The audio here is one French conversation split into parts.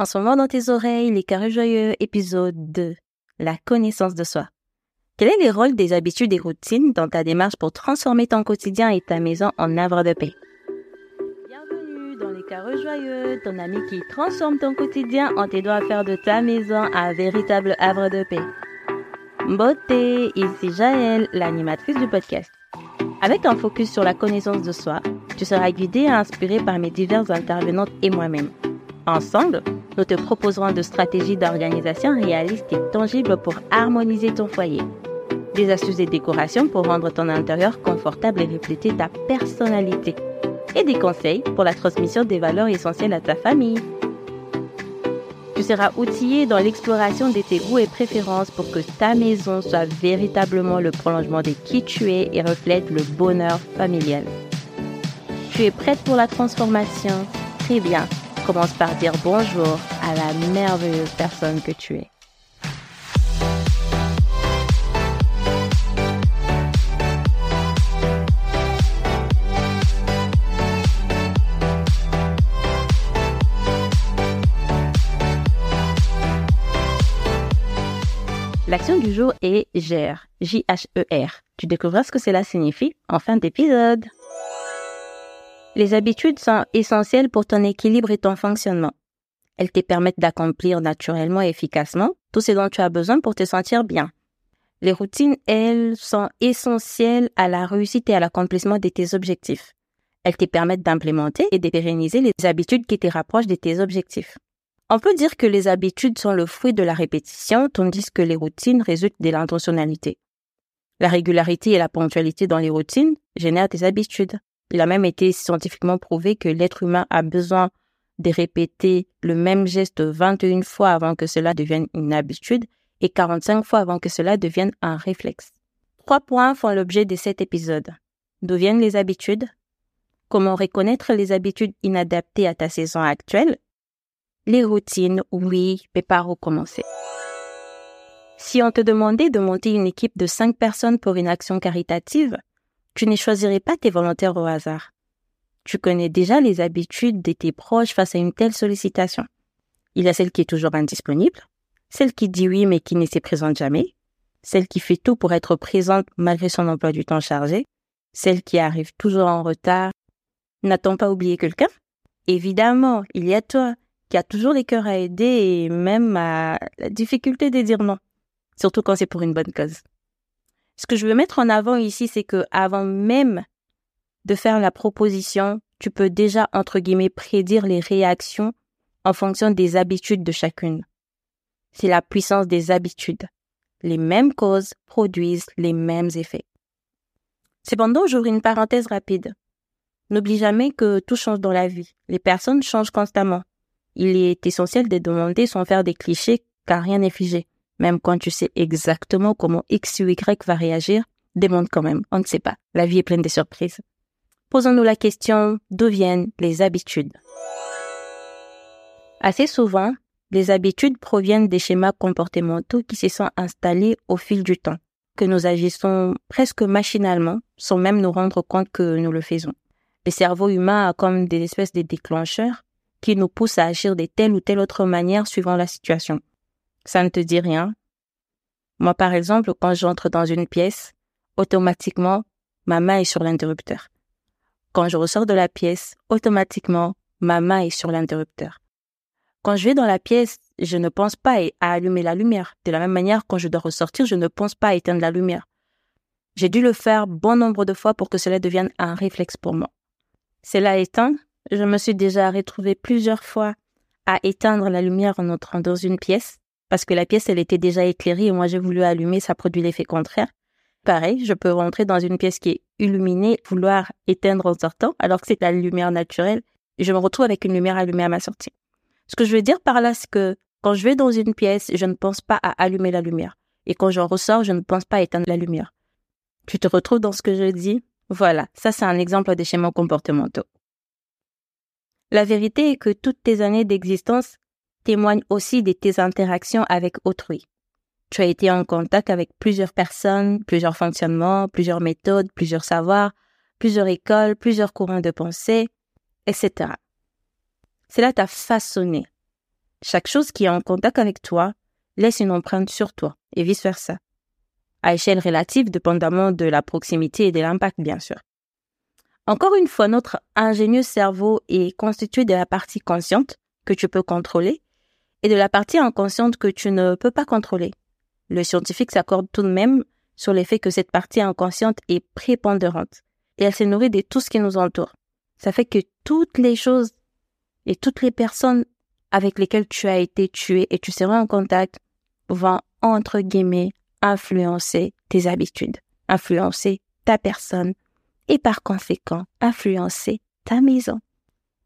En ce moment dans tes oreilles, les carrés joyeux, épisode 2. La connaissance de soi. Quel est le rôle des habitudes et routines dans ta démarche pour transformer ton quotidien et ta maison en havre de paix? Bienvenue dans les carrés joyeux, ton ami qui transforme ton quotidien en t'aidant à faire de ta maison un véritable havre de paix. Beauté, ici Jaël, l'animatrice du podcast. Avec un focus sur la connaissance de soi, tu seras guidé et inspiré par mes diverses intervenantes et moi-même. Ensemble, nous te proposerons de stratégies d'organisation réalistes et tangibles pour harmoniser ton foyer. Des astuces et décorations pour rendre ton intérieur confortable et refléter ta personnalité. Et des conseils pour la transmission des valeurs essentielles à ta famille. Tu seras outillé dans l'exploration de tes goûts et préférences pour que ta maison soit véritablement le prolongement de qui tu es et reflète le bonheur familial. Tu es prête pour la transformation? Très bien commence par dire bonjour à la merveilleuse personne que tu es. L'action du jour est gère, J-H-E-R. Tu découvriras ce que cela signifie en fin d'épisode. Les habitudes sont essentielles pour ton équilibre et ton fonctionnement. Elles te permettent d'accomplir naturellement et efficacement tout ce dont tu as besoin pour te sentir bien. Les routines, elles, sont essentielles à la réussite et à l'accomplissement de tes objectifs. Elles te permettent d'implémenter et de pérenniser les habitudes qui te rapprochent de tes objectifs. On peut dire que les habitudes sont le fruit de la répétition, tandis que les routines résultent de l'intentionnalité. La régularité et la ponctualité dans les routines génèrent des habitudes. Il a même été scientifiquement prouvé que l'être humain a besoin de répéter le même geste 21 fois avant que cela devienne une habitude et 45 fois avant que cela devienne un réflexe. Trois points font l'objet de cet épisode. D'où viennent les habitudes? Comment reconnaître les habitudes inadaptées à ta saison actuelle? Les routines, oui, mais par où commencer? Si on te demandait de monter une équipe de cinq personnes pour une action caritative, tu ne choisirais pas tes volontaires au hasard. Tu connais déjà les habitudes de tes proches face à une telle sollicitation. Il y a celle qui est toujours indisponible, celle qui dit oui mais qui ne se présente jamais, celle qui fait tout pour être présente malgré son emploi du temps chargé, celle qui arrive toujours en retard. N'a-t-on pas oublié quelqu'un? Évidemment, il y a toi, qui a toujours les cœurs à aider et même à la difficulté de dire non, surtout quand c'est pour une bonne cause. Ce que je veux mettre en avant ici, c'est que avant même de faire la proposition, tu peux déjà, entre guillemets, prédire les réactions en fonction des habitudes de chacune. C'est la puissance des habitudes. Les mêmes causes produisent les mêmes effets. Cependant, j'ouvre une parenthèse rapide. N'oublie jamais que tout change dans la vie. Les personnes changent constamment. Il est essentiel de demander sans faire des clichés car rien n'est figé. Même quand tu sais exactement comment X ou Y va réagir, demande quand même, on ne sait pas. La vie est pleine de surprises. Posons-nous la question, d'où viennent les habitudes? Assez souvent, les habitudes proviennent des schémas comportementaux qui se sont installés au fil du temps, que nous agissons presque machinalement, sans même nous rendre compte que nous le faisons. Le cerveau humain a comme des espèces de déclencheurs qui nous poussent à agir de telle ou telle autre manière suivant la situation. Ça ne te dit rien Moi, par exemple, quand j'entre dans une pièce, automatiquement, ma main est sur l'interrupteur. Quand je ressors de la pièce, automatiquement, ma main est sur l'interrupteur. Quand je vais dans la pièce, je ne pense pas à allumer la lumière. De la même manière, quand je dois ressortir, je ne pense pas à éteindre la lumière. J'ai dû le faire bon nombre de fois pour que cela devienne un réflexe pour moi. Cela éteint, je me suis déjà retrouvée plusieurs fois à éteindre la lumière en entrant dans une pièce parce que la pièce, elle était déjà éclairée et moi j'ai voulu allumer, ça produit l'effet contraire. Pareil, je peux rentrer dans une pièce qui est illuminée, vouloir éteindre en sortant, alors que c'est la lumière naturelle, et je me retrouve avec une lumière allumée à ma sortie. Ce que je veux dire par là, c'est que quand je vais dans une pièce, je ne pense pas à allumer la lumière. Et quand j'en ressors, je ne pense pas à éteindre la lumière. Tu te retrouves dans ce que je dis? Voilà, ça c'est un exemple des schémas comportementaux. La vérité est que toutes tes années d'existence témoigne aussi de tes interactions avec autrui. Tu as été en contact avec plusieurs personnes, plusieurs fonctionnements, plusieurs méthodes, plusieurs savoirs, plusieurs écoles, plusieurs courants de pensée, etc. Cela t'a façonné. Chaque chose qui est en contact avec toi laisse une empreinte sur toi et vice-versa. À échelle relative, dépendamment de la proximité et de l'impact, bien sûr. Encore une fois, notre ingénieux cerveau est constitué de la partie consciente que tu peux contrôler et de la partie inconsciente que tu ne peux pas contrôler. Le scientifique s'accorde tout de même sur l'effet que cette partie inconsciente est prépondérante et elle se nourrit de tout ce qui nous entoure. Ça fait que toutes les choses et toutes les personnes avec lesquelles tu as été tué et tu seras en contact vont, entre guillemets, influencer tes habitudes, influencer ta personne et par conséquent influencer ta maison.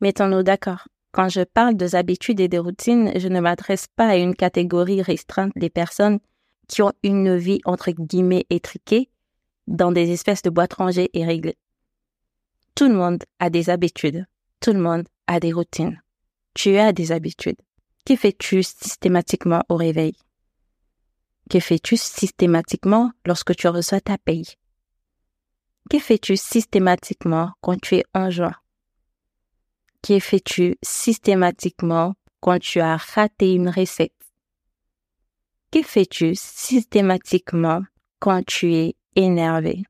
Mettons-nous d'accord. Quand je parle des habitudes et des routines, je ne m'adresse pas à une catégorie restreinte des personnes qui ont une vie entre guillemets étriquée dans des espèces de boîtes rangées et réglées. Tout le monde a des habitudes. Tout le monde a des routines. Tu as des habitudes. Que fais-tu systématiquement au réveil? Que fais-tu systématiquement lorsque tu reçois ta paye? Que fais-tu systématiquement quand tu es en joie? Que fais-tu systématiquement quand tu as raté une recette? Que fais-tu systématiquement quand tu es énervé?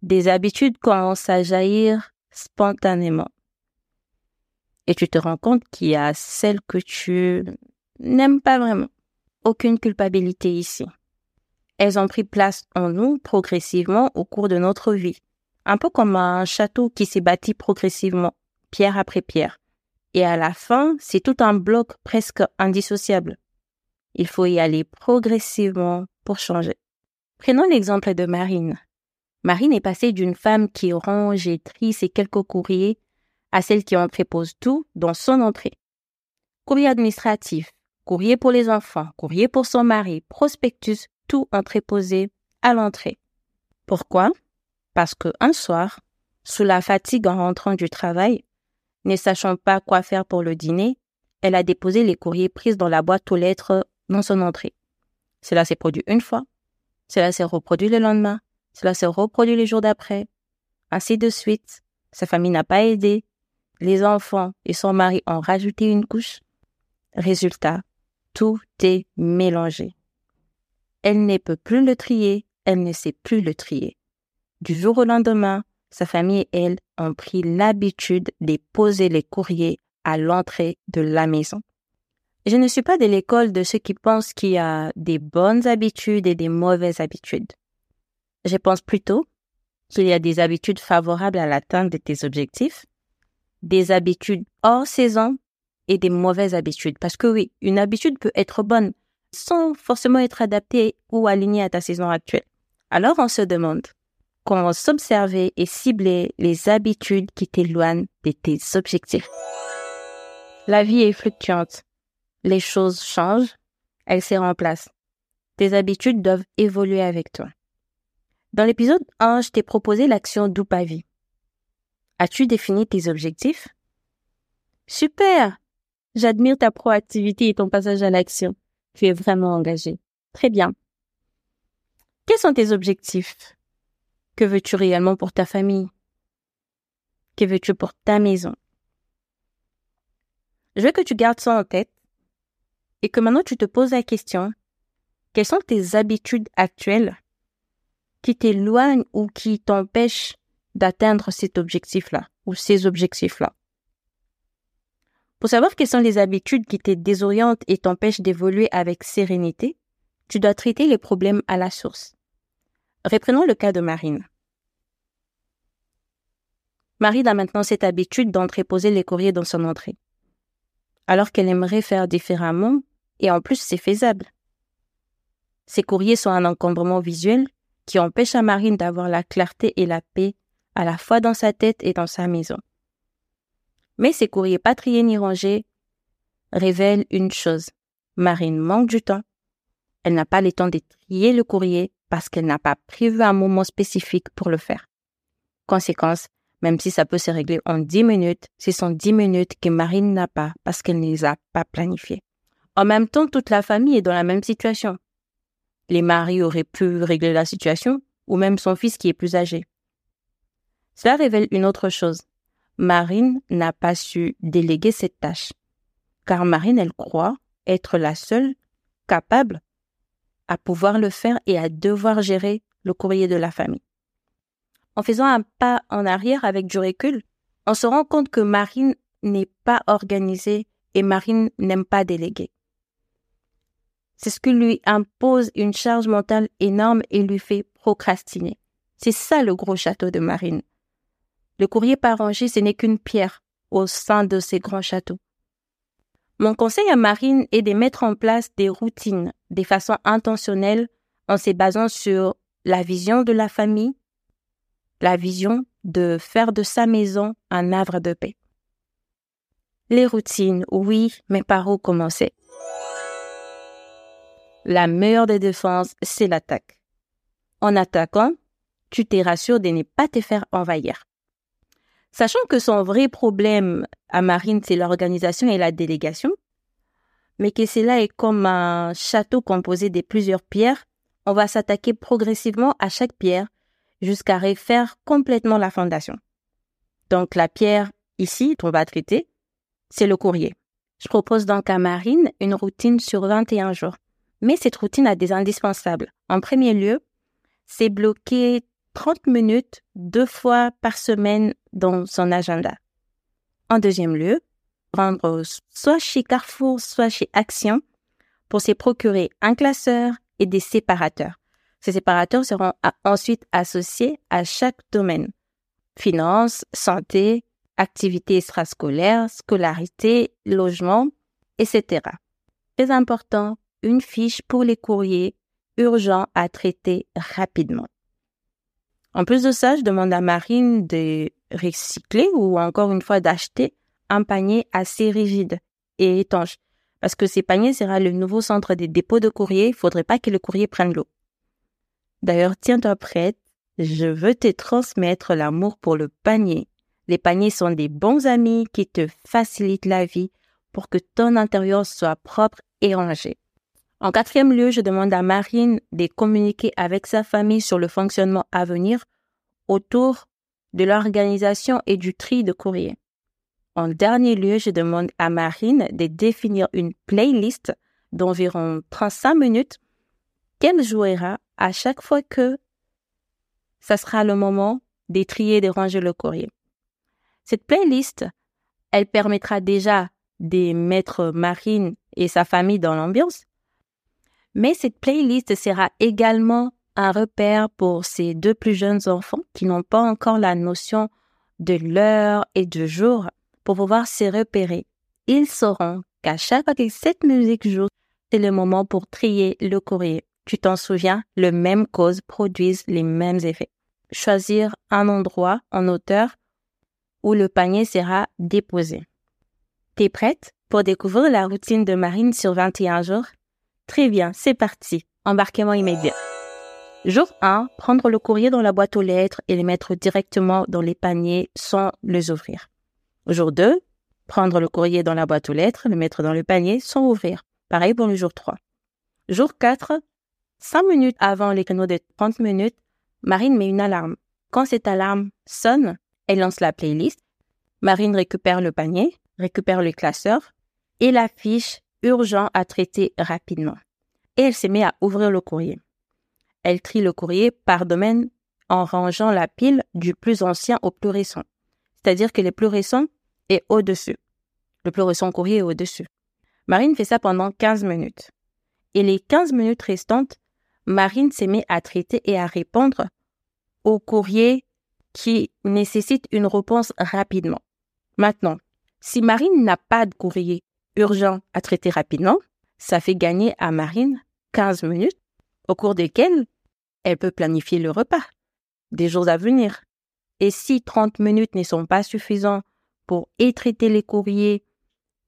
Des habitudes commencent à jaillir spontanément. Et tu te rends compte qu'il y a celles que tu n'aimes pas vraiment. Aucune culpabilité ici. Elles ont pris place en nous progressivement au cours de notre vie un peu comme un château qui s'est bâti progressivement, pierre après pierre. Et à la fin, c'est tout un bloc presque indissociable. Il faut y aller progressivement pour changer. Prenons l'exemple de Marine. Marine est passée d'une femme qui range et trie ses quelques courriers à celle qui entrepose tout dans son entrée. Courrier administratif, courrier pour les enfants, courrier pour son mari, prospectus, tout entreposé à l'entrée. Pourquoi? Parce que un soir, sous la fatigue en rentrant du travail, ne sachant pas quoi faire pour le dîner, elle a déposé les courriers pris dans la boîte aux lettres dans son entrée. Cela s'est produit une fois, cela s'est reproduit le lendemain, cela s'est reproduit les jours d'après, ainsi de suite. Sa famille n'a pas aidé, les enfants et son mari ont rajouté une couche. Résultat, tout est mélangé. Elle ne peut plus le trier, elle ne sait plus le trier. Du jour au lendemain, sa famille et elle ont pris l'habitude de poser les courriers à l'entrée de la maison. Je ne suis pas de l'école de ceux qui pensent qu'il y a des bonnes habitudes et des mauvaises habitudes. Je pense plutôt qu'il y a des habitudes favorables à l'atteinte de tes objectifs, des habitudes hors saison et des mauvaises habitudes. Parce que oui, une habitude peut être bonne sans forcément être adaptée ou alignée à ta saison actuelle. Alors on se demande, comment s'observer et cibler les habitudes qui t'éloignent de tes objectifs. La vie est fluctuante. Les choses changent, elles se remplacent. Tes habitudes doivent évoluer avec toi. Dans l'épisode 1, je t'ai proposé l'action Doupavi. As-tu défini tes objectifs? Super! J'admire ta proactivité et ton passage à l'action. Tu es vraiment engagé. Très bien. Quels sont tes objectifs? Que veux-tu réellement pour ta famille? Que veux-tu pour ta maison? Je veux que tu gardes ça en tête et que maintenant tu te poses la question, quelles sont tes habitudes actuelles qui t'éloignent ou qui t'empêchent d'atteindre cet objectif-là ou ces objectifs-là? Pour savoir quelles sont les habitudes qui te désorientent et t'empêchent d'évoluer avec sérénité, tu dois traiter les problèmes à la source. Reprenons le cas de Marine. Marine a maintenant cette habitude d'entreposer les courriers dans son entrée. Alors qu'elle aimerait faire différemment, et en plus c'est faisable. Ces courriers sont un encombrement visuel qui empêche à Marine d'avoir la clarté et la paix à la fois dans sa tête et dans sa maison. Mais ces courriers pas triés ni rangés révèlent une chose. Marine manque du temps. Elle n'a pas le temps de trier le courrier parce qu'elle n'a pas prévu un moment spécifique pour le faire. Conséquence, même si ça peut se régler en 10 minutes, ce sont 10 minutes que Marine n'a pas parce qu'elle ne les a pas planifiées. En même temps, toute la famille est dans la même situation. Les maris auraient pu régler la situation, ou même son fils qui est plus âgé. Cela révèle une autre chose. Marine n'a pas su déléguer cette tâche. car Marine, elle croit être la seule capable à pouvoir le faire et à devoir gérer le courrier de la famille. En faisant un pas en arrière avec du recul, on se rend compte que Marine n'est pas organisée et Marine n'aime pas déléguer. C'est ce qui lui impose une charge mentale énorme et lui fait procrastiner. C'est ça le gros château de Marine. Le courrier pas ce n'est qu'une pierre au sein de ces grands châteaux. Mon conseil à Marine est de mettre en place des routines de façon intentionnelle en se basant sur la vision de la famille, la vision de faire de sa maison un havre de paix. Les routines, oui, mais par où commencer? La meilleure des défenses, c'est l'attaque. En attaquant, tu te rassures de ne pas te faire envahir. Sachant que son vrai problème à Marine, c'est l'organisation et la délégation, mais que cela est comme un château composé de plusieurs pierres, on va s'attaquer progressivement à chaque pierre jusqu'à refaire complètement la fondation. Donc la pierre ici qu'on va traiter, c'est le courrier. Je propose donc à Marine une routine sur 21 jours. Mais cette routine a des indispensables. En premier lieu, c'est bloquer 30 minutes deux fois par semaine dans son agenda. En deuxième lieu, rendre soit chez Carrefour, soit chez Action pour se procurer un classeur et des séparateurs. Ces séparateurs seront ensuite associés à chaque domaine. Finances, santé, activités extrascolaires, scolarité, logement, etc. Très important, une fiche pour les courriers urgents à traiter rapidement. En plus de ça, je demande à Marine de recycler ou encore une fois d'acheter un panier assez rigide et étanche. Parce que ces paniers sera le nouveau centre des dépôts de courrier. Il faudrait pas que le courrier prenne l'eau. D'ailleurs, tiens-toi prête. Je veux te transmettre l'amour pour le panier. Les paniers sont des bons amis qui te facilitent la vie pour que ton intérieur soit propre et rangé. En quatrième lieu, je demande à Marine de communiquer avec sa famille sur le fonctionnement à venir autour de l'organisation et du tri de courrier. En dernier lieu, je demande à Marine de définir une playlist d'environ 35 minutes qu'elle jouera à chaque fois que ça sera le moment de trier et de ranger le courrier. Cette playlist, elle permettra déjà de mettre Marine et sa famille dans l'ambiance, mais cette playlist sera également un repère pour ces deux plus jeunes enfants qui n'ont pas encore la notion de l'heure et du jour pour pouvoir se repérer. Ils sauront qu'à chaque fois que cette musique joue, c'est le moment pour trier le courrier. Tu t'en souviens, le même cause produisent les mêmes effets. Choisir un endroit en hauteur où le panier sera déposé. T'es prête pour découvrir la routine de Marine sur 21 jours? Très bien, c'est parti. Embarquement immédiat. Jour 1, prendre le courrier dans la boîte aux lettres et les mettre directement dans les paniers sans les ouvrir. Jour 2, prendre le courrier dans la boîte aux lettres, le mettre dans le panier sans ouvrir. Pareil pour le jour 3. Jour 4, 5 minutes avant les canaux de 30 minutes, Marine met une alarme. Quand cette alarme sonne, elle lance la playlist. Marine récupère le panier, récupère le classeur et la fiche urgent à traiter rapidement. Et elle se met à ouvrir le courrier. Elle trie le courrier par domaine en rangeant la pile du plus ancien au plus récent. C'est-à-dire que le plus récent est au-dessus. Le plus récent courrier est au-dessus. Marine fait ça pendant 15 minutes. Et les 15 minutes restantes, Marine se met à traiter et à répondre aux courriers qui nécessitent une réponse rapidement. Maintenant, si Marine n'a pas de courrier urgent à traiter rapidement, ça fait gagner à Marine 15 minutes au cours desquelles elle peut planifier le repas des jours à venir. Et si 30 minutes ne sont pas suffisants pour traiter les courriers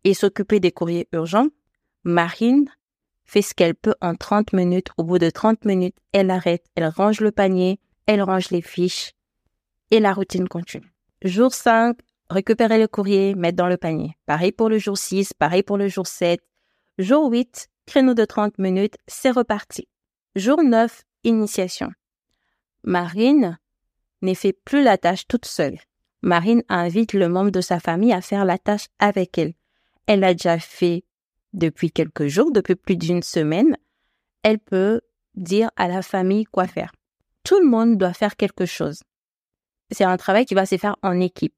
et s'occuper des courriers urgents, Marine fait ce qu'elle peut en 30 minutes. Au bout de 30 minutes, elle arrête, elle range le panier, elle range les fiches et la routine continue. Jour 5, récupérer le courrier, mettre dans le panier. Pareil pour le jour 6, pareil pour le jour 7. Jour 8, créneau de 30 minutes, c'est reparti. Jour 9, initiation. Marine ne fait plus la tâche toute seule. Marine invite le membre de sa famille à faire la tâche avec elle. elle a déjà fait depuis quelques jours, depuis plus d'une semaine, elle peut dire à la famille quoi faire. Tout le monde doit faire quelque chose. C'est un travail qui va se faire en équipe.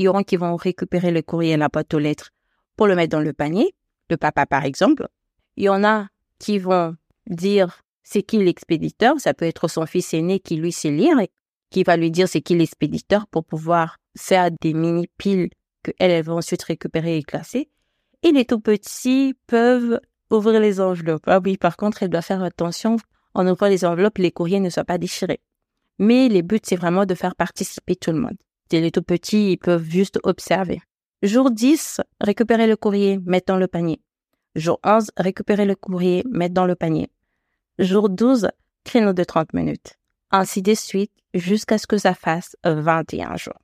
Il y aura qui vont récupérer le courrier et la boîte aux lettres pour le mettre dans le panier, le papa par exemple. Il y en a qui vont dire c'est qui l'expéditeur, ça peut être son fils aîné qui lui sait lire et qui va lui dire c'est qui l'expéditeur pour pouvoir faire des mini piles que elle, va ensuite récupérer et classer. Et les tout petits peuvent ouvrir les enveloppes. Ah oui, par contre, elle doit faire attention en ouvrant les enveloppes, les courriers ne soient pas déchirés. Mais les buts, c'est vraiment de faire participer tout le monde. Les tout petits, peuvent juste observer. Jour 10, récupérer le courrier, mettre dans le panier. Jour 11, récupérer le courrier, mettre dans le panier. Jour 12, créneau de 30 minutes. Ainsi de suite, jusqu'à ce que ça fasse 21 jours.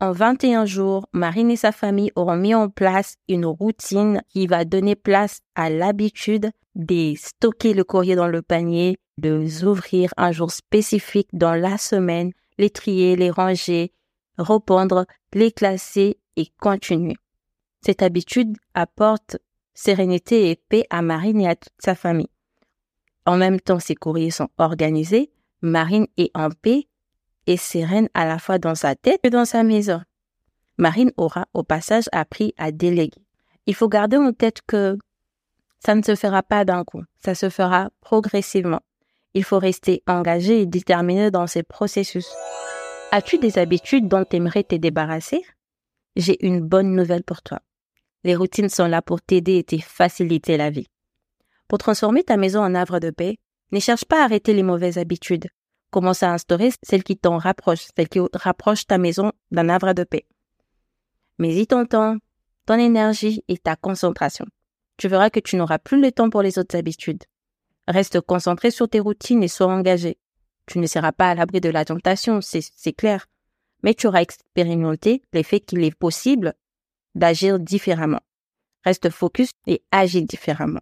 En 21 jours, Marine et sa famille auront mis en place une routine qui va donner place à l'habitude de stocker le courrier dans le panier, de ouvrir un jour spécifique dans la semaine, les trier, les ranger, répondre, les classer et continuer. Cette habitude apporte sérénité et paix à Marine et à toute sa famille. En même temps, ses courriers sont organisés, Marine est en paix et sereine à la fois dans sa tête et dans sa maison. Marine aura au passage appris à déléguer. Il faut garder en tête que ça ne se fera pas d'un coup, ça se fera progressivement. Il faut rester engagé et déterminé dans ces processus. As-tu des habitudes dont tu aimerais te débarrasser? J'ai une bonne nouvelle pour toi. Les routines sont là pour t'aider et te faciliter la vie. Pour transformer ta maison en havre de paix, ne cherche pas à arrêter les mauvaises habitudes. Commence à instaurer celles qui t'en rapprochent, celles qui rapprochent ta maison d'un havre de paix. Mais y ton temps, ton énergie et ta concentration. Tu verras que tu n'auras plus le temps pour les autres habitudes. Reste concentré sur tes routines et sois engagé. Tu ne seras pas à l'abri de la tentation, c'est clair. Mais tu auras expérimenté l'effet qu'il est possible d'agir différemment. Reste focus et agis différemment.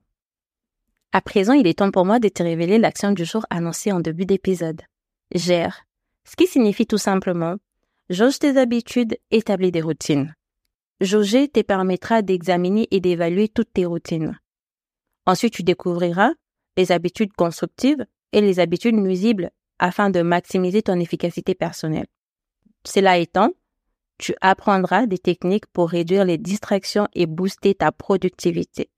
À présent, il est temps pour moi de te révéler l'action du jour annoncée en début d'épisode gère, ce qui signifie tout simplement jauge tes habitudes, établis des routines. Jauger te permettra d'examiner et d'évaluer toutes tes routines. Ensuite, tu découvriras les habitudes constructives et les habitudes nuisibles afin de maximiser ton efficacité personnelle. Cela étant, tu apprendras des techniques pour réduire les distractions et booster ta productivité.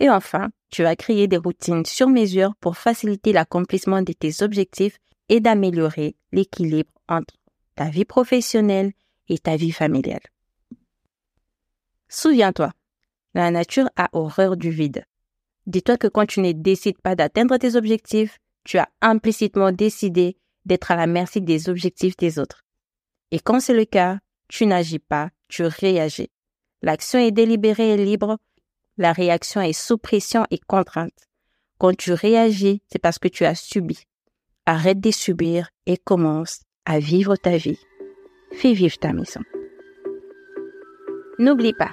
Et enfin, tu vas créer des routines sur mesure pour faciliter l'accomplissement de tes objectifs et d'améliorer l'équilibre entre ta vie professionnelle et ta vie familiale. Souviens-toi, la nature a horreur du vide. Dis-toi que quand tu ne décides pas d'atteindre tes objectifs, tu as implicitement décidé d'être à la merci des objectifs des autres. Et quand c'est le cas, tu n'agis pas, tu réagis. L'action est délibérée et libre, la réaction est sous pression et contrainte. Quand tu réagis, c'est parce que tu as subi. Arrête de subir et commence à vivre ta vie. Fais vivre ta maison. N'oublie pas,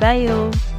Bye.